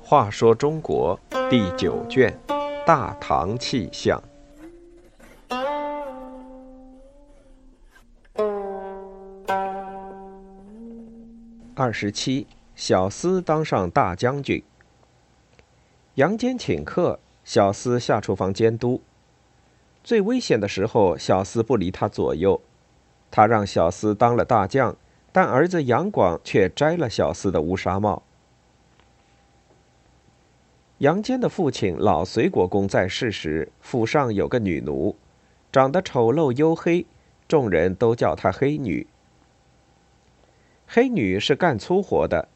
话说中国第九卷《大唐气象》二十七，小厮当上大将军。杨坚请客，小厮下厨房监督。最危险的时候，小厮不离他左右。他让小厮当了大将，但儿子杨广却摘了小厮的乌纱帽。杨坚的父亲老隋国公在世时，府上有个女奴，长得丑陋黝黑，众人都叫她黑女。黑女是干粗活的，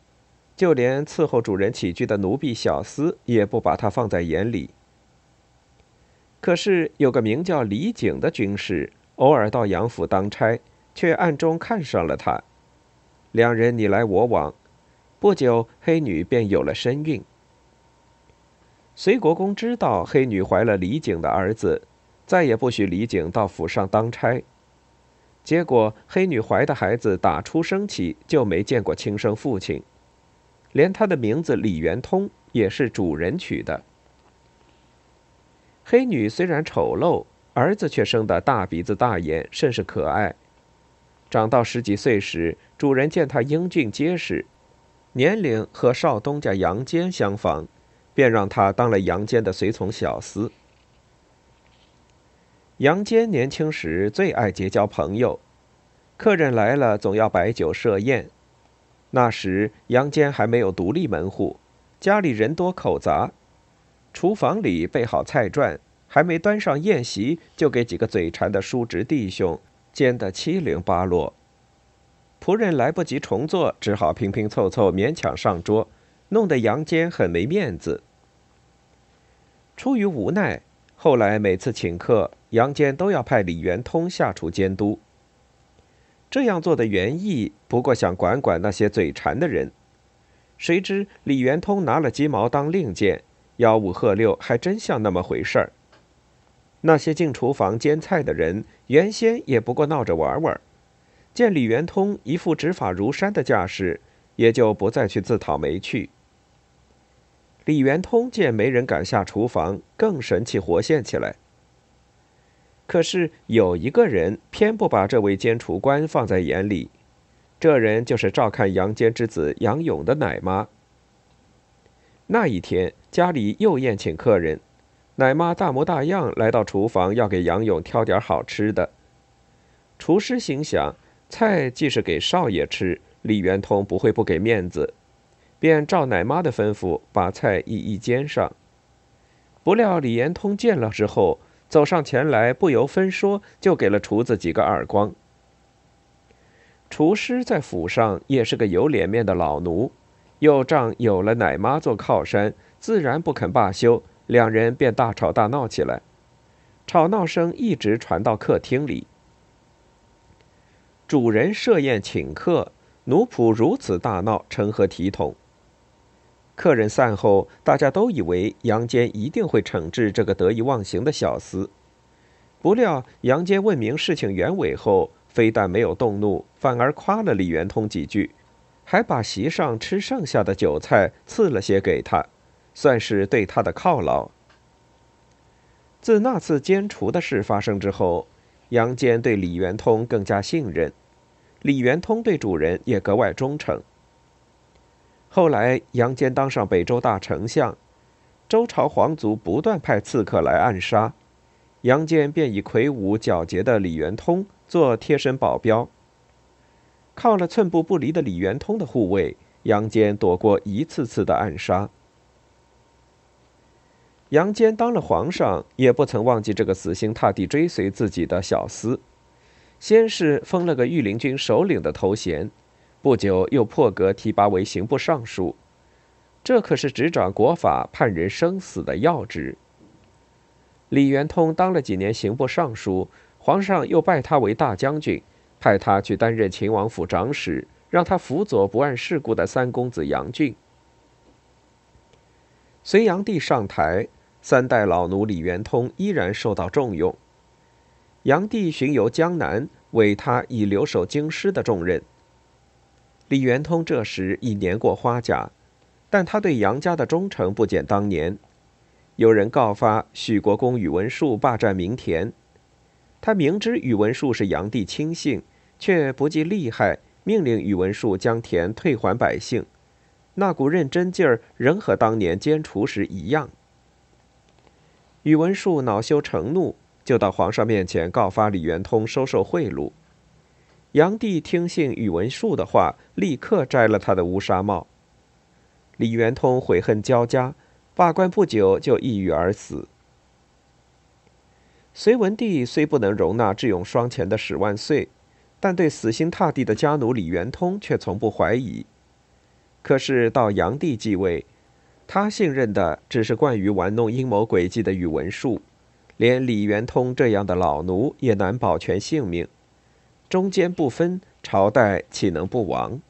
就连伺候主人起居的奴婢小厮也不把她放在眼里。可是有个名叫李景的军士，偶尔到杨府当差，却暗中看上了他。两人你来我往，不久黑女便有了身孕。隋国公知道黑女怀了李景的儿子，再也不许李景到府上当差。结果，黑女怀的孩子打出生起就没见过亲生父亲，连他的名字李元通也是主人取的。黑女虽然丑陋，儿子却生得大鼻子大眼，甚是可爱。长到十几岁时，主人见他英俊结实，年龄和少东家杨坚相仿。便让他当了杨坚的随从小厮。杨坚年轻时最爱结交朋友，客人来了总要摆酒设宴。那时杨坚还没有独立门户，家里人多口杂，厨房里备好菜馔，还没端上宴席，就给几个嘴馋的叔侄弟兄煎得七零八落。仆人来不及重做，只好拼拼凑凑勉强上桌。弄得杨坚很没面子。出于无奈，后来每次请客，杨坚都要派李元通下厨监督。这样做的原意不过想管管那些嘴馋的人。谁知李元通拿了鸡毛当令箭，吆五喝六，还真像那么回事儿。那些进厨房煎菜的人，原先也不过闹着玩玩，见李元通一副执法如山的架势，也就不再去自讨没趣。李元通见没人敢下厨房，更神气活现起来。可是有一个人偏不把这位监厨官放在眼里，这人就是照看杨坚之子杨勇的奶妈。那一天家里又宴请客人，奶妈大模大样来到厨房，要给杨勇挑点好吃的。厨师心想，菜既是给少爷吃，李元通不会不给面子。便照奶妈的吩咐，把菜一一煎上。不料李延通见了之后，走上前来，不由分说就给了厨子几个耳光。厨师在府上也是个有脸面的老奴，又仗有了奶妈做靠山，自然不肯罢休。两人便大吵大闹起来，吵闹声一直传到客厅里。主人设宴请客，奴仆如此大闹，成何体统？客人散后，大家都以为杨坚一定会惩治这个得意忘形的小厮。不料杨坚问明事情原委后，非但没有动怒，反而夸了李元通几句，还把席上吃剩下的酒菜赐了些给他，算是对他的犒劳。自那次奸厨的事发生之后，杨坚对李元通更加信任，李元通对主人也格外忠诚。后来，杨坚当上北周大丞相，周朝皇族不断派刺客来暗杀，杨坚便以魁梧皎洁的李元通做贴身保镖。靠了寸步不离的李元通的护卫，杨坚躲过一次次的暗杀。杨坚当了皇上，也不曾忘记这个死心塌地追随自己的小厮，先是封了个御林军首领的头衔。不久，又破格提拔为刑部尚书，这可是执掌国法、判人生死的要职。李元通当了几年刑部尚书，皇上又拜他为大将军，派他去担任秦王府长史，让他辅佐不谙世故的三公子杨俊。隋炀帝上台，三代老奴李元通依然受到重用。炀帝巡游江南，委他以留守京师的重任。李元通这时已年过花甲，但他对杨家的忠诚不减当年。有人告发许国公宇文述霸占民田，他明知宇文述是杨帝亲信，却不计利害，命令宇文述将田退还百姓，那股认真劲儿仍和当年监厨时一样。宇文述恼羞成怒，就到皇上面前告发李元通收受贿赂。炀帝听信宇文述的话，立刻摘了他的乌纱帽。李元通悔恨交加，罢官不久就抑郁而死。隋文帝虽不能容纳智勇双全的史万岁，但对死心塌地的家奴李元通却从不怀疑。可是到炀帝继位。他信任的只是惯于玩弄阴谋诡计的宇文述，连李元通这样的老奴也难保全性命。中间不分，朝代岂能不亡？